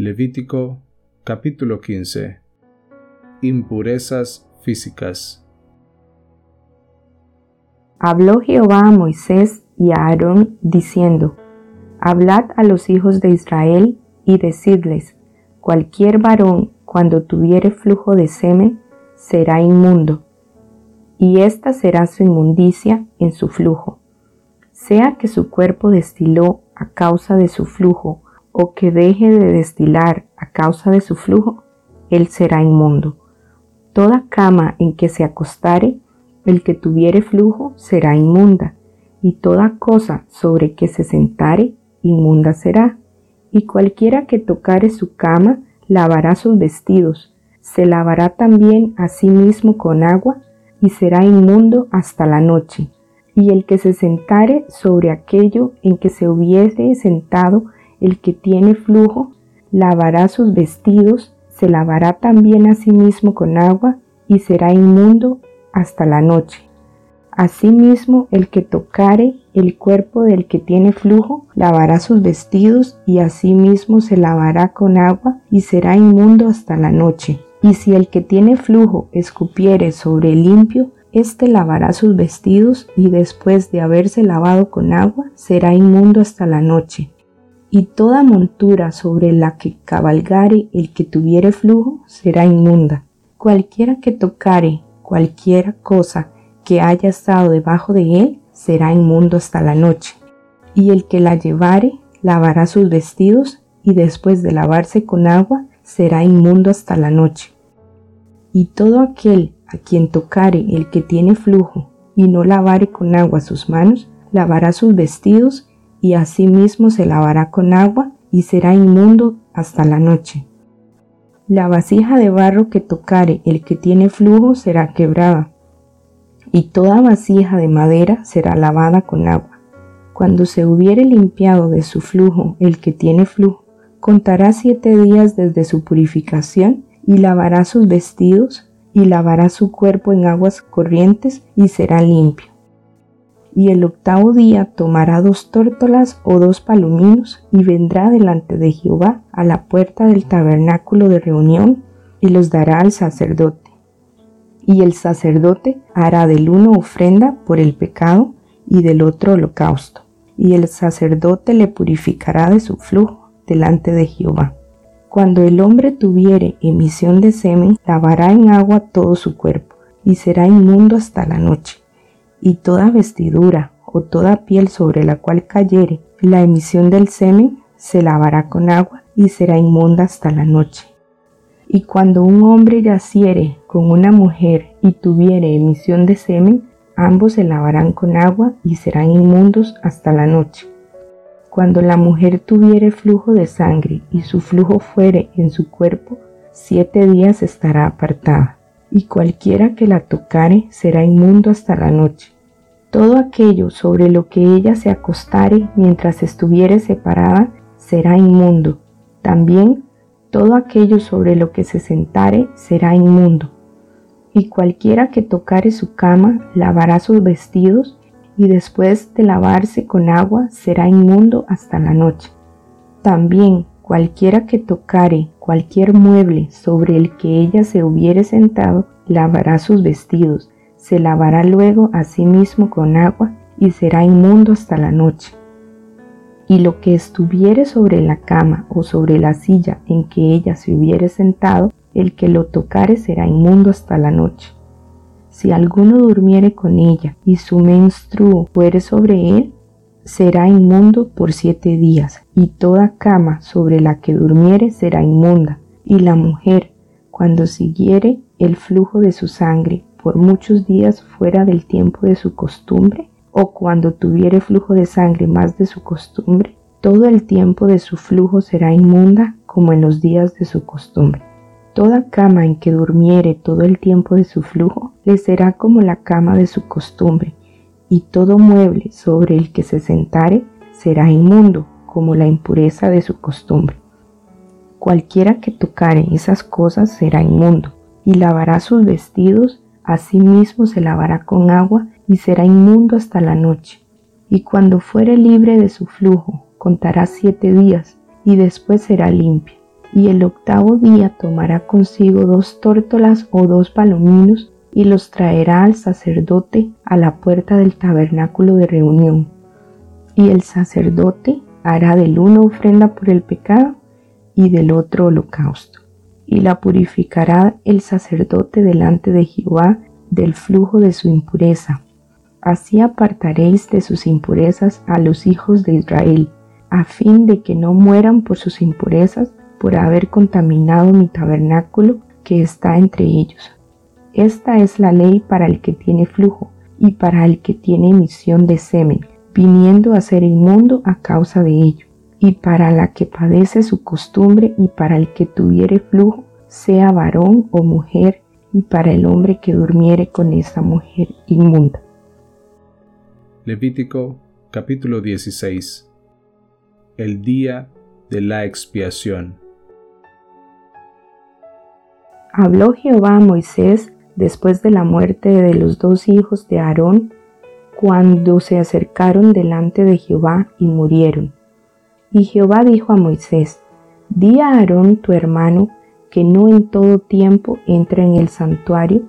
Levítico capítulo 15 Impurezas físicas. Habló Jehová a Moisés y a Aarón diciendo, Hablad a los hijos de Israel y decidles, cualquier varón cuando tuviere flujo de semen será inmundo, y esta será su inmundicia en su flujo, sea que su cuerpo destiló a causa de su flujo, o que deje de destilar a causa de su flujo, él será inmundo. Toda cama en que se acostare, el que tuviere flujo será inmunda, y toda cosa sobre que se sentare, inmunda será. Y cualquiera que tocare su cama, lavará sus vestidos, se lavará también a sí mismo con agua, y será inmundo hasta la noche. Y el que se sentare sobre aquello en que se hubiese sentado el que tiene flujo, lavará sus vestidos, se lavará también a sí mismo con agua, y será inmundo hasta la noche. Asimismo, el que tocare el cuerpo del que tiene flujo, lavará sus vestidos y asimismo se lavará con agua y será inmundo hasta la noche. Y si el que tiene flujo escupiere sobre el limpio, éste lavará sus vestidos y después de haberse lavado con agua, será inmundo hasta la noche. Y toda montura sobre la que cabalgare el que tuviere flujo será inmunda. Cualquiera que tocare cualquier cosa que haya estado debajo de él será inmundo hasta la noche. Y el que la llevare lavará sus vestidos y después de lavarse con agua será inmundo hasta la noche. Y todo aquel a quien tocare el que tiene flujo y no lavare con agua sus manos, lavará sus vestidos y asimismo se lavará con agua y será inmundo hasta la noche. La vasija de barro que tocare el que tiene flujo será quebrada, y toda vasija de madera será lavada con agua. Cuando se hubiere limpiado de su flujo el que tiene flujo, contará siete días desde su purificación y lavará sus vestidos y lavará su cuerpo en aguas corrientes y será limpio. Y el octavo día tomará dos tórtolas o dos palominos y vendrá delante de Jehová a la puerta del tabernáculo de reunión y los dará al sacerdote y el sacerdote hará del uno ofrenda por el pecado y del otro holocausto, y el sacerdote le purificará de su flujo delante de Jehová. Cuando el hombre tuviere emisión de semen, lavará en agua todo su cuerpo, y será inmundo hasta la noche. Y toda vestidura o toda piel sobre la cual cayere la emisión del semen, se lavará con agua, y será inmunda hasta la noche. Y cuando un hombre yaciere con una mujer y tuviere emisión de semen, ambos se lavarán con agua y serán inmundos hasta la noche. Cuando la mujer tuviere flujo de sangre y su flujo fuere en su cuerpo, siete días estará apartada, y cualquiera que la tocare será inmundo hasta la noche. Todo aquello sobre lo que ella se acostare mientras estuviere separada será inmundo. También todo aquello sobre lo que se sentare será inmundo, y cualquiera que tocare su cama lavará sus vestidos, y después de lavarse con agua será inmundo hasta la noche. También cualquiera que tocare cualquier mueble sobre el que ella se hubiere sentado, lavará sus vestidos, se lavará luego a sí mismo con agua, y será inmundo hasta la noche y lo que estuviere sobre la cama o sobre la silla en que ella se hubiere sentado, el que lo tocare será inmundo hasta la noche. Si alguno durmiere con ella y su menstruo fuere sobre él, será inmundo por siete días, y toda cama sobre la que durmiere será inmunda, y la mujer, cuando siguiere el flujo de su sangre por muchos días fuera del tiempo de su costumbre, o cuando tuviere flujo de sangre más de su costumbre, todo el tiempo de su flujo será inmunda como en los días de su costumbre. Toda cama en que durmiere todo el tiempo de su flujo le será como la cama de su costumbre, y todo mueble sobre el que se sentare será inmundo como la impureza de su costumbre. Cualquiera que tocare esas cosas será inmundo, y lavará sus vestidos, asimismo se lavará con agua, y será inmundo hasta la noche. Y cuando fuere libre de su flujo, contará siete días, y después será limpio. y el octavo día tomará consigo dos tórtolas o dos palominos y los traerá al sacerdote a la puerta del tabernáculo de reunión. Y el sacerdote hará del uno ofrenda por el pecado y del otro holocausto. Y la purificará el sacerdote delante de Jehová del flujo de su impureza. Así apartaréis de sus impurezas a los hijos de Israel, a fin de que no mueran por sus impurezas, por haber contaminado mi tabernáculo que está entre ellos. Esta es la ley para el que tiene flujo y para el que tiene emisión de semen, viniendo a ser inmundo a causa de ello, y para la que padece su costumbre y para el que tuviere flujo, sea varón o mujer, y para el hombre que durmiere con esa mujer inmunda. Levítico capítulo 16 El día de la expiación. Habló Jehová a Moisés después de la muerte de los dos hijos de Aarón, cuando se acercaron delante de Jehová y murieron. Y Jehová dijo a Moisés, Di a Aarón tu hermano que no en todo tiempo entre en el santuario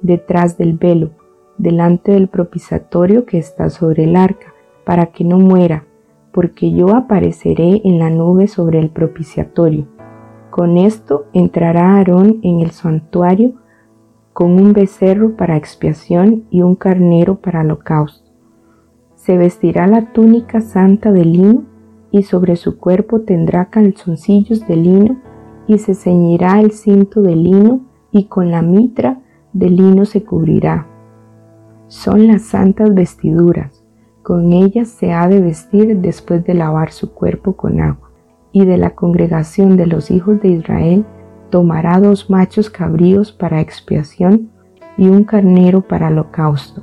detrás del velo, delante del propiciatorio que está sobre el arca, para que no muera, porque yo apareceré en la nube sobre el propiciatorio. Con esto entrará Aarón en el santuario con un becerro para expiación y un carnero para holocausto. Se vestirá la túnica santa de lino y sobre su cuerpo tendrá calzoncillos de lino y se ceñirá el cinto de lino y con la mitra de lino se cubrirá. Son las santas vestiduras, con ellas se ha de vestir después de lavar su cuerpo con agua. Y de la congregación de los hijos de Israel tomará dos machos cabríos para expiación y un carnero para holocausto.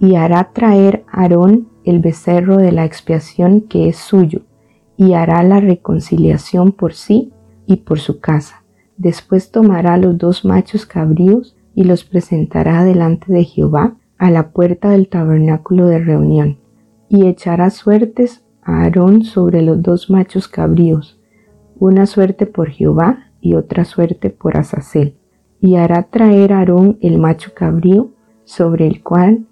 Y hará traer Aarón el becerro de la expiación que es suyo, y hará la reconciliación por sí y por su casa. Después tomará los dos machos cabríos y los presentará delante de Jehová a la puerta del tabernáculo de reunión, y echará suertes a Aarón sobre los dos machos cabríos, una suerte por Jehová y otra suerte por Azazel, y hará traer Aarón el macho cabrío, sobre el cual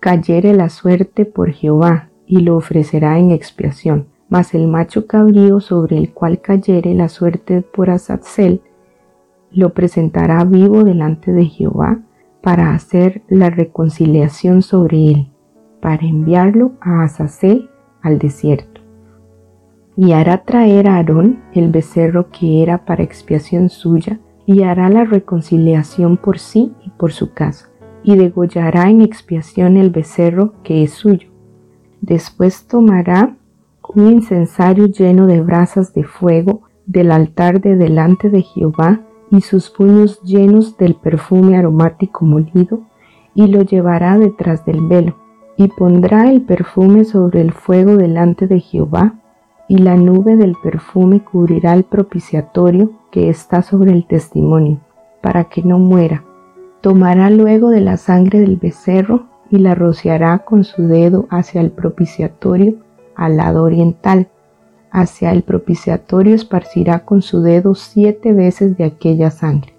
cayere la suerte por Jehová, y lo ofrecerá en expiación mas el macho cabrío sobre el cual cayere la suerte por Azazel, lo presentará vivo delante de Jehová para hacer la reconciliación sobre él, para enviarlo a Azazel al desierto. Y hará traer a Aarón el becerro que era para expiación suya, y hará la reconciliación por sí y por su casa, y degollará en expiación el becerro que es suyo. Después tomará un incensario lleno de brasas de fuego del altar de delante de Jehová y sus puños llenos del perfume aromático molido, y lo llevará detrás del velo, y pondrá el perfume sobre el fuego delante de Jehová, y la nube del perfume cubrirá el propiciatorio que está sobre el testimonio, para que no muera. Tomará luego de la sangre del becerro y la rociará con su dedo hacia el propiciatorio al lado oriental. Hacia el propiciatorio esparcirá con su dedo siete veces de aquella sangre.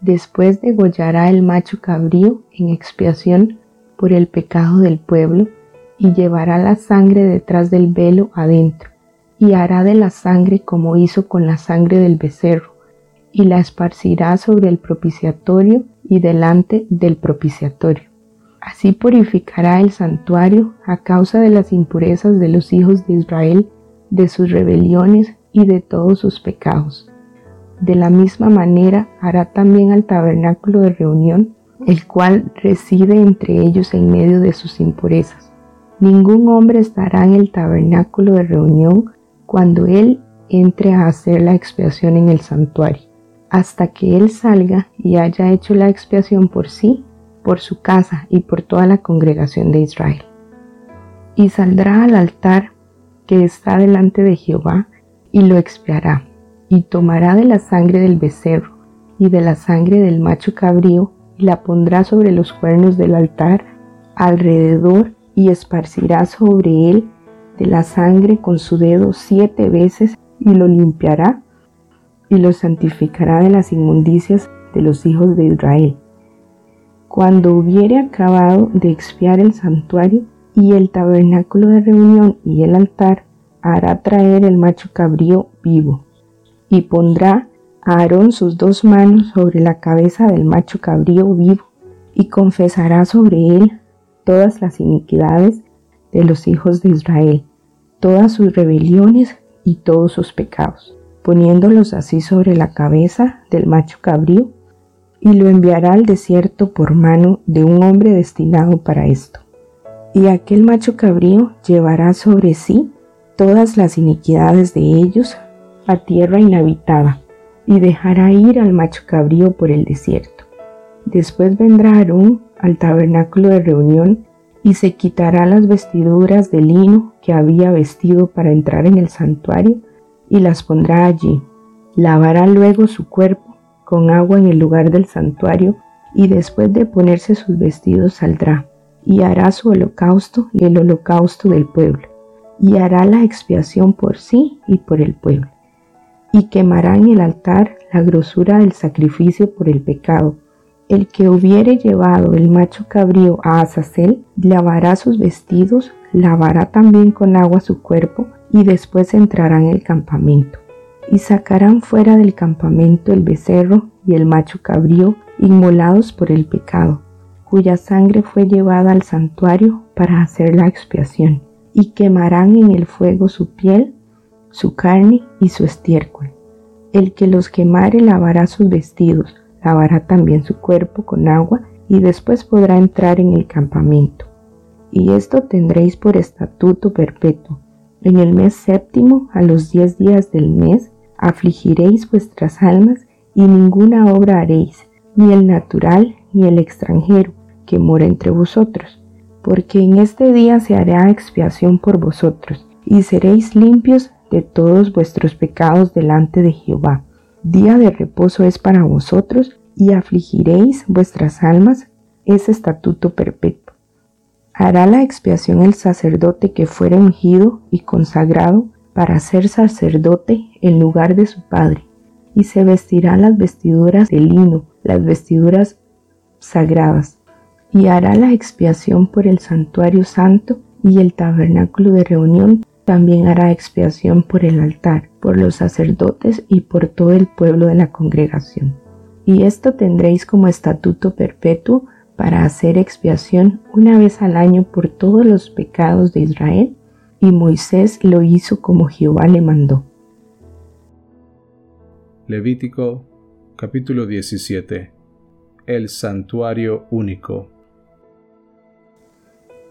Después degollará el macho cabrío en expiación por el pecado del pueblo y llevará la sangre detrás del velo adentro y hará de la sangre como hizo con la sangre del becerro y la esparcirá sobre el propiciatorio y delante del propiciatorio. Así purificará el santuario a causa de las impurezas de los hijos de Israel, de sus rebeliones y de todos sus pecados. De la misma manera hará también al tabernáculo de reunión, el cual reside entre ellos en medio de sus impurezas. Ningún hombre estará en el tabernáculo de reunión cuando él entre a hacer la expiación en el santuario, hasta que él salga y haya hecho la expiación por sí por su casa y por toda la congregación de Israel. Y saldrá al altar que está delante de Jehová y lo expiará, y tomará de la sangre del becerro y de la sangre del macho cabrío y la pondrá sobre los cuernos del altar alrededor y esparcirá sobre él de la sangre con su dedo siete veces y lo limpiará y los santificará de las inmundicias de los hijos de Israel. Cuando hubiere acabado de expiar el santuario y el tabernáculo de reunión y el altar, hará traer el macho cabrío vivo, y pondrá a Aarón sus dos manos sobre la cabeza del macho cabrío vivo, y confesará sobre él todas las iniquidades de los hijos de Israel, todas sus rebeliones y todos sus pecados, poniéndolos así sobre la cabeza del macho cabrío, y lo enviará al desierto por mano de un hombre destinado para esto. Y aquel macho cabrío llevará sobre sí todas las iniquidades de ellos a tierra inhabitada, y dejará ir al macho cabrío por el desierto. Después vendrá Aarón al tabernáculo de reunión y se quitará las vestiduras de lino que había vestido para entrar en el santuario y las pondrá allí. Lavará luego su cuerpo con agua en el lugar del santuario y después de ponerse sus vestidos saldrá y hará su holocausto y el holocausto del pueblo y hará la expiación por sí y por el pueblo y quemará en el altar la grosura del sacrificio por el pecado el que hubiere llevado el macho cabrío a Azazel, lavará sus vestidos, lavará también con agua su cuerpo, y después entrará en el campamento. Y sacarán fuera del campamento el becerro y el macho cabrío, inmolados por el pecado, cuya sangre fue llevada al santuario para hacer la expiación, y quemarán en el fuego su piel, su carne y su estiércol. El que los quemare lavará sus vestidos, lavará también su cuerpo con agua y después podrá entrar en el campamento. Y esto tendréis por estatuto perpetuo. En el mes séptimo, a los diez días del mes, afligiréis vuestras almas y ninguna obra haréis, ni el natural ni el extranjero que mora entre vosotros, porque en este día se hará expiación por vosotros, y seréis limpios de todos vuestros pecados delante de Jehová Día de reposo es para vosotros y afligiréis vuestras almas, es estatuto perpetuo. Hará la expiación el sacerdote que fuere ungido y consagrado para ser sacerdote en lugar de su padre, y se vestirá las vestiduras de lino, las vestiduras sagradas, y hará la expiación por el santuario santo y el tabernáculo de reunión también hará expiación por el altar, por los sacerdotes y por todo el pueblo de la congregación. Y esto tendréis como estatuto perpetuo para hacer expiación una vez al año por todos los pecados de Israel, y Moisés lo hizo como Jehová le mandó. Levítico capítulo 17 El santuario único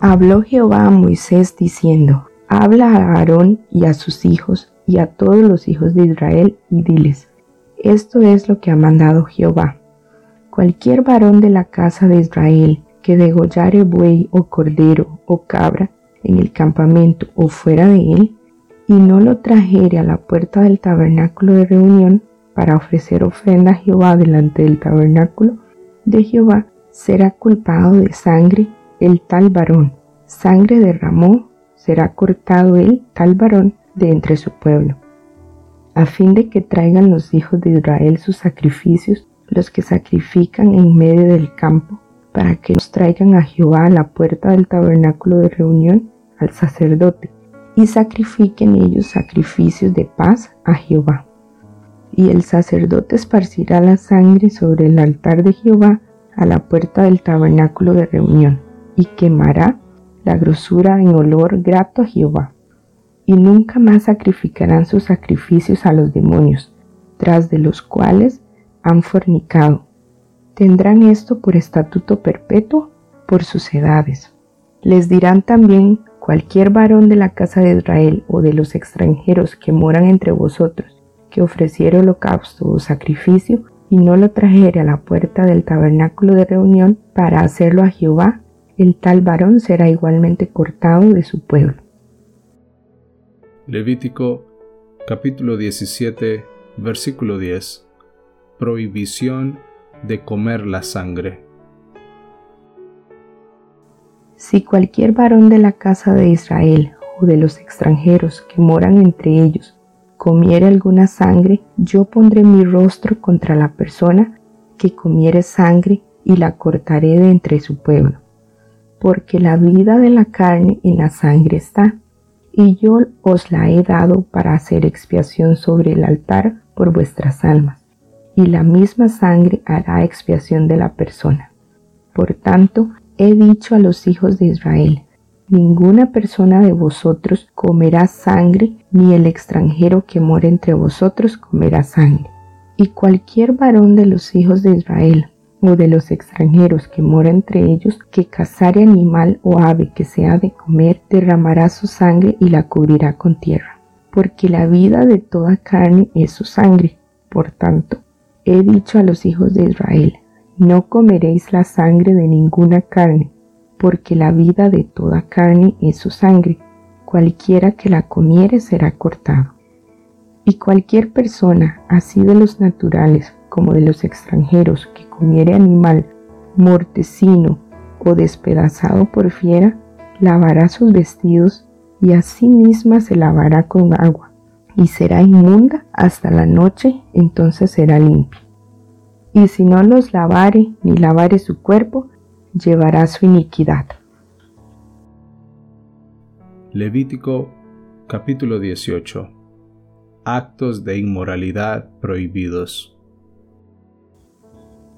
Habló Jehová a Moisés diciendo, Habla a Aarón y a sus hijos y a todos los hijos de Israel y diles, esto es lo que ha mandado Jehová. Cualquier varón de la casa de Israel que degollare buey o cordero o cabra en el campamento o fuera de él, y no lo trajere a la puerta del tabernáculo de reunión para ofrecer ofrenda a Jehová delante del tabernáculo de Jehová, será culpado de sangre el tal varón. Sangre derramó será cortado el tal varón de entre su pueblo, a fin de que traigan los hijos de Israel sus sacrificios, los que sacrifican en medio del campo, para que los traigan a Jehová a la puerta del tabernáculo de reunión al sacerdote, y sacrifiquen ellos sacrificios de paz a Jehová. Y el sacerdote esparcirá la sangre sobre el altar de Jehová a la puerta del tabernáculo de reunión, y quemará la grosura en olor grato a Jehová, y nunca más sacrificarán sus sacrificios a los demonios, tras de los cuales han fornicado. Tendrán esto por estatuto perpetuo por sus edades. Les dirán también cualquier varón de la casa de Israel o de los extranjeros que moran entre vosotros, que ofreciera holocausto o sacrificio y no lo trajere a la puerta del tabernáculo de reunión para hacerlo a Jehová, el tal varón será igualmente cortado de su pueblo. Levítico capítulo 17 versículo 10 Prohibición de comer la sangre. Si cualquier varón de la casa de Israel o de los extranjeros que moran entre ellos comiere alguna sangre, yo pondré mi rostro contra la persona que comiere sangre y la cortaré de entre su pueblo. Porque la vida de la carne en la sangre está, y yo os la he dado para hacer expiación sobre el altar por vuestras almas, y la misma sangre hará expiación de la persona. Por tanto, he dicho a los hijos de Israel, Ninguna persona de vosotros comerá sangre, ni el extranjero que mora entre vosotros comerá sangre. Y cualquier varón de los hijos de Israel o de los extranjeros que mora entre ellos, que cazare animal o ave que sea de comer, derramará su sangre y la cubrirá con tierra. Porque la vida de toda carne es su sangre. Por tanto, he dicho a los hijos de Israel, no comeréis la sangre de ninguna carne, porque la vida de toda carne es su sangre, cualquiera que la comiere será cortado. Y cualquier persona, así de los naturales como de los extranjeros, que comiere animal mortecino o despedazado por fiera, lavará sus vestidos y a sí misma se lavará con agua, y será inmunda hasta la noche, entonces será limpia. Y si no los lavare ni lavare su cuerpo, llevará su iniquidad. Levítico capítulo 18 Actos de inmoralidad prohibidos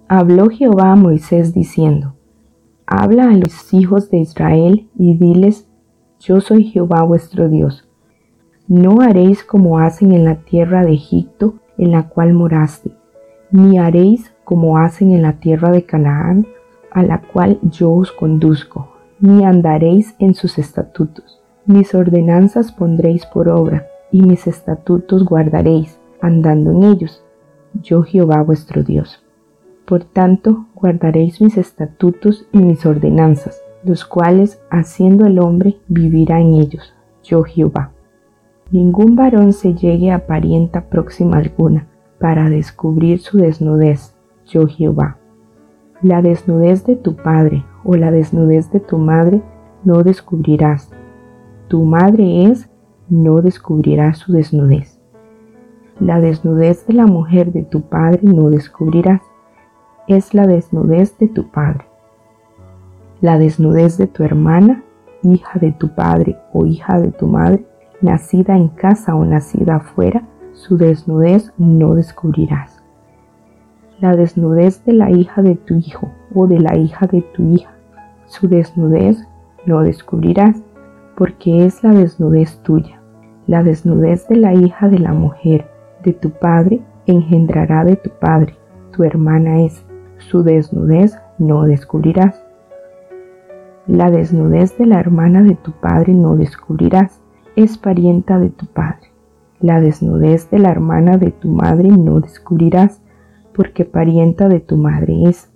Habló Jehová a Moisés diciendo, Habla a los hijos de Israel y diles, Yo soy Jehová vuestro Dios. No haréis como hacen en la tierra de Egipto en la cual moraste, ni haréis como hacen en la tierra de Canaán, a la cual yo os conduzco, ni andaréis en sus estatutos. Mis ordenanzas pondréis por obra, y mis estatutos guardaréis, andando en ellos. Yo Jehová vuestro Dios. Por tanto, guardaréis mis estatutos y mis ordenanzas, los cuales, haciendo el hombre, vivirá en ellos. Yo Jehová. Ningún varón se llegue a parienta próxima alguna, para descubrir su desnudez. Yo Jehová la desnudez de tu padre o la desnudez de tu madre no descubrirás. Tu madre es, no descubrirás su desnudez. La desnudez de la mujer de tu padre no descubrirás. Es la desnudez de tu padre. La desnudez de tu hermana, hija de tu padre o hija de tu madre, nacida en casa o nacida afuera, su desnudez no descubrirás la desnudez de la hija de tu hijo o de la hija de tu hija. Su desnudez no descubrirás, porque es la desnudez tuya. La desnudez de la hija de la mujer de tu padre engendrará de tu padre. Tu hermana es. Su desnudez no descubrirás. La desnudez de la hermana de tu padre no descubrirás. Es parienta de tu padre. La desnudez de la hermana de tu madre no descubrirás porque parienta de tu madre es.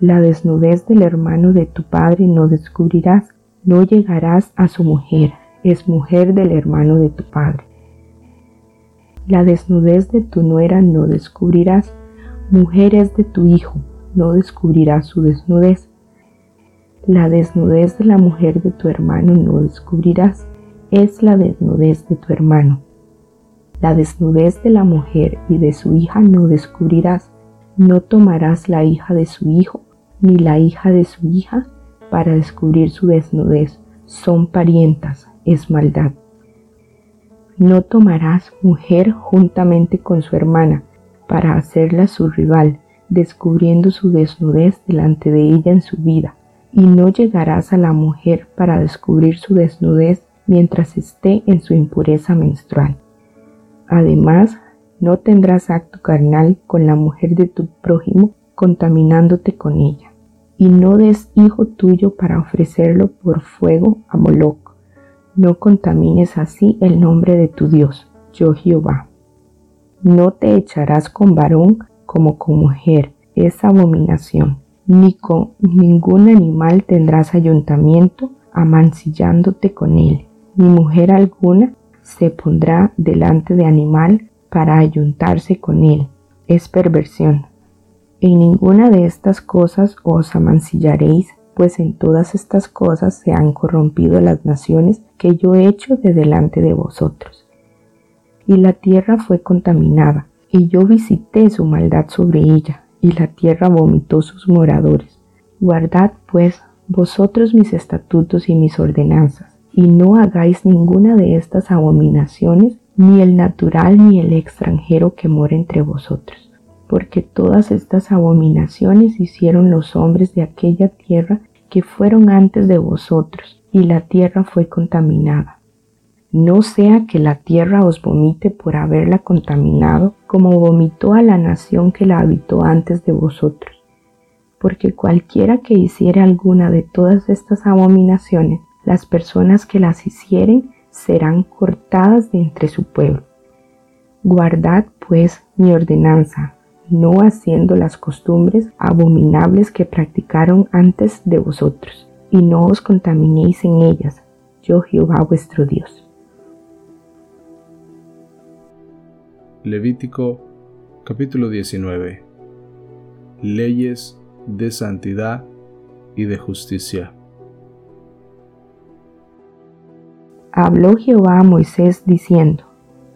La desnudez del hermano de tu padre no descubrirás, no llegarás a su mujer, es mujer del hermano de tu padre. La desnudez de tu nuera no descubrirás, mujer es de tu hijo, no descubrirás su desnudez. La desnudez de la mujer de tu hermano no descubrirás, es la desnudez de tu hermano. La desnudez de la mujer y de su hija no descubrirás. No tomarás la hija de su hijo ni la hija de su hija para descubrir su desnudez. Son parientas, es maldad. No tomarás mujer juntamente con su hermana para hacerla su rival, descubriendo su desnudez delante de ella en su vida, y no llegarás a la mujer para descubrir su desnudez mientras esté en su impureza menstrual. Además, no tendrás acto carnal con la mujer de tu prójimo, contaminándote con ella. Y no des hijo tuyo para ofrecerlo por fuego a Moloch. No contamines así el nombre de tu Dios, yo Jehová. No te echarás con varón como con mujer, es abominación. Ni con ningún animal tendrás ayuntamiento, amancillándote con él. Ni mujer alguna se pondrá delante de animal para ayuntarse con él. Es perversión. En ninguna de estas cosas os amancillaréis, pues en todas estas cosas se han corrompido las naciones que yo he hecho de delante de vosotros. Y la tierra fue contaminada, y yo visité su maldad sobre ella, y la tierra vomitó sus moradores. Guardad, pues, vosotros mis estatutos y mis ordenanzas, y no hagáis ninguna de estas abominaciones, ni el natural ni el extranjero que mora entre vosotros, porque todas estas abominaciones hicieron los hombres de aquella tierra que fueron antes de vosotros, y la tierra fue contaminada. No sea que la tierra os vomite por haberla contaminado, como vomitó a la nación que la habitó antes de vosotros. Porque cualquiera que hiciere alguna de todas estas abominaciones, las personas que las hicieren serán cortadas de entre su pueblo. Guardad pues mi ordenanza, no haciendo las costumbres abominables que practicaron antes de vosotros, y no os contaminéis en ellas, yo Jehová vuestro Dios. Levítico capítulo 19 Leyes de santidad y de justicia. Habló Jehová a Moisés diciendo,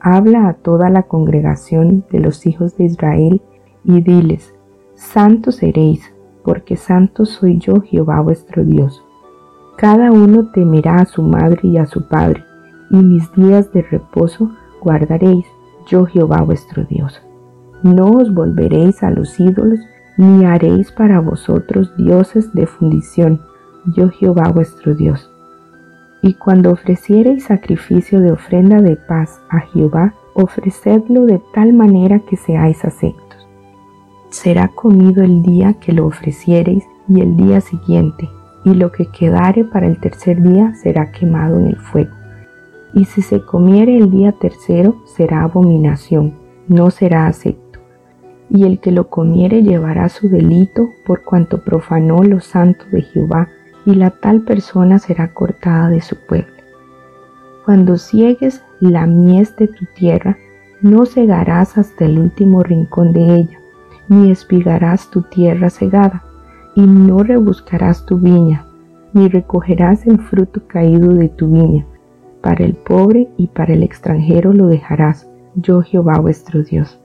Habla a toda la congregación de los hijos de Israel y diles, Santos seréis, porque santo soy yo Jehová vuestro Dios. Cada uno temerá a su madre y a su padre, y mis días de reposo guardaréis yo Jehová vuestro Dios. No os volveréis a los ídolos, ni haréis para vosotros dioses de fundición, yo Jehová vuestro Dios. Y cuando ofreciereis sacrificio de ofrenda de paz a Jehová, ofrecedlo de tal manera que seáis aceptos. Será comido el día que lo ofreciereis y el día siguiente, y lo que quedare para el tercer día será quemado en el fuego y si se comiere el día tercero será abominación, no será acepto. Y el que lo comiere llevará su delito por cuanto profanó lo santo de Jehová, y la tal persona será cortada de su pueblo. Cuando ciegues la mies de tu tierra, no cegarás hasta el último rincón de ella, ni espigarás tu tierra cegada, y no rebuscarás tu viña, ni recogerás el fruto caído de tu viña, para el pobre y para el extranjero lo dejarás, yo Jehová vuestro Dios.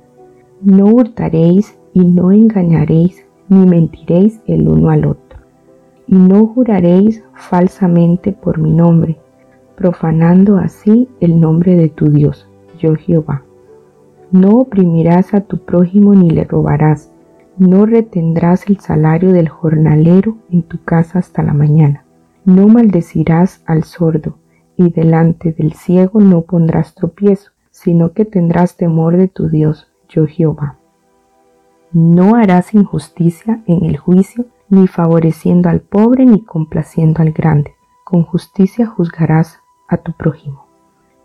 No hurtaréis y no engañaréis, ni mentiréis el uno al otro. Y no juraréis falsamente por mi nombre, profanando así el nombre de tu Dios, yo Jehová. No oprimirás a tu prójimo ni le robarás, no retendrás el salario del jornalero en tu casa hasta la mañana. No maldecirás al sordo, y delante del ciego no pondrás tropiezo, sino que tendrás temor de tu Dios, yo Jehová. No harás injusticia en el juicio, ni favoreciendo al pobre, ni complaciendo al grande. Con justicia juzgarás a tu prójimo.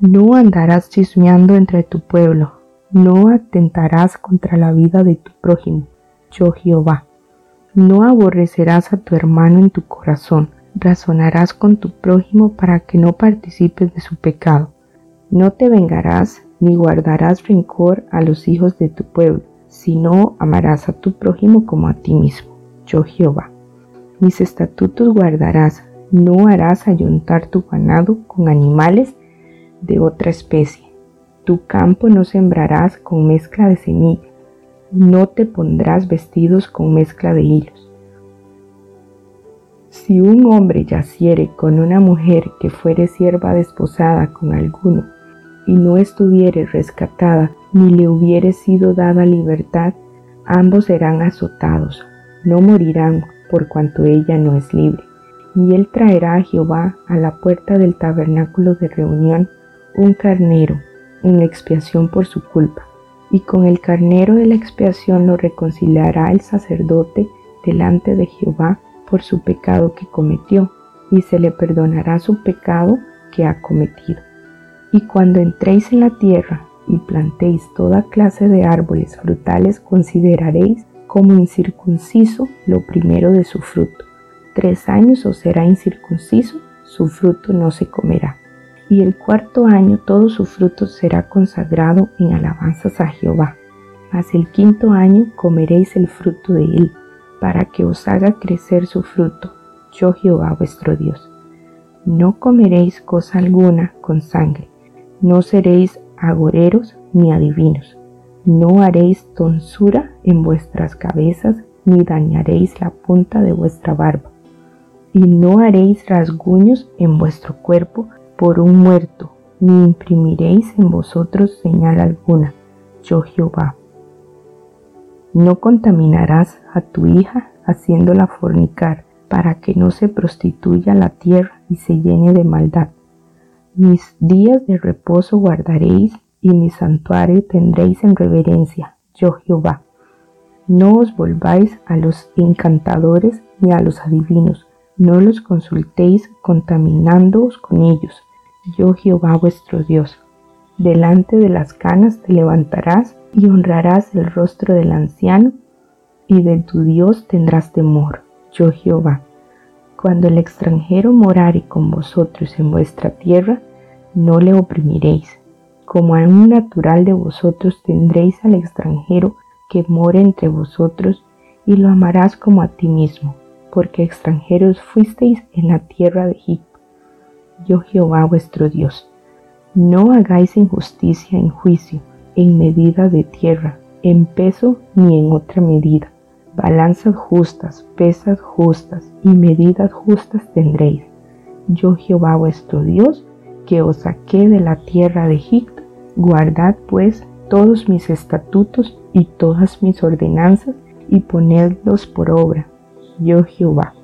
No andarás chismeando entre tu pueblo, no atentarás contra la vida de tu prójimo, yo Jehová. No aborrecerás a tu hermano en tu corazón, razonarás con tu prójimo para que no participes de su pecado. No te vengarás ni guardarás rencor a los hijos de tu pueblo, sino amarás a tu prójimo como a ti mismo. Yo Jehová. Mis estatutos guardarás, no harás ayuntar tu ganado con animales de otra especie. Tu campo no sembrarás con mezcla de semilla, no te pondrás vestidos con mezcla de hilos si un hombre yaciere con una mujer que fuere sierva desposada con alguno, y no estuviere rescatada, ni le hubiere sido dada libertad, ambos serán azotados, no morirán por cuanto ella no es libre. Y él traerá a Jehová a la puerta del tabernáculo de reunión un carnero en expiación por su culpa, y con el carnero de la expiación lo reconciliará el sacerdote delante de Jehová por su pecado que cometió, y se le perdonará su pecado que ha cometido. Y cuando entréis en la tierra y plantéis toda clase de árboles frutales, consideraréis como incircunciso lo primero de su fruto. Tres años os será incircunciso, su fruto no se comerá. Y el cuarto año todo su fruto será consagrado en alabanzas a Jehová. Mas el quinto año comeréis el fruto de él para que os haga crecer su fruto, yo Jehová vuestro Dios. No comeréis cosa alguna con sangre, no seréis agoreros ni adivinos. No haréis tonsura en vuestras cabezas, ni dañaréis la punta de vuestra barba. Y no haréis rasguños en vuestro cuerpo por un muerto, ni imprimiréis en vosotros señal alguna. Yo Jehová. No contaminarás a tu hija haciéndola fornicar, para que no se prostituya la tierra y se llene de maldad. Mis días de reposo guardaréis y mi santuario tendréis en reverencia, yo Jehová. No os volváis a los encantadores ni a los adivinos, no los consultéis contaminándoos con ellos, yo Jehová vuestro Dios. Delante de las canas te levantarás y honrarás el rostro del anciano, y de tu Dios tendrás temor, yo Jehová. Cuando el extranjero morare con vosotros en vuestra tierra, no le oprimiréis. Como a un natural de vosotros tendréis al extranjero que more entre vosotros, y lo amarás como a ti mismo, porque extranjeros fuisteis en la tierra de Egipto. Yo Jehová vuestro Dios. No hagáis injusticia en juicio, en medida de tierra, en peso ni en otra medida balanzas justas, pesas justas y medidas justas tendréis. Yo Jehová vuestro Dios, que os saqué de la tierra de Egipto, guardad pues todos mis estatutos y todas mis ordenanzas y ponedlos por obra. Yo Jehová.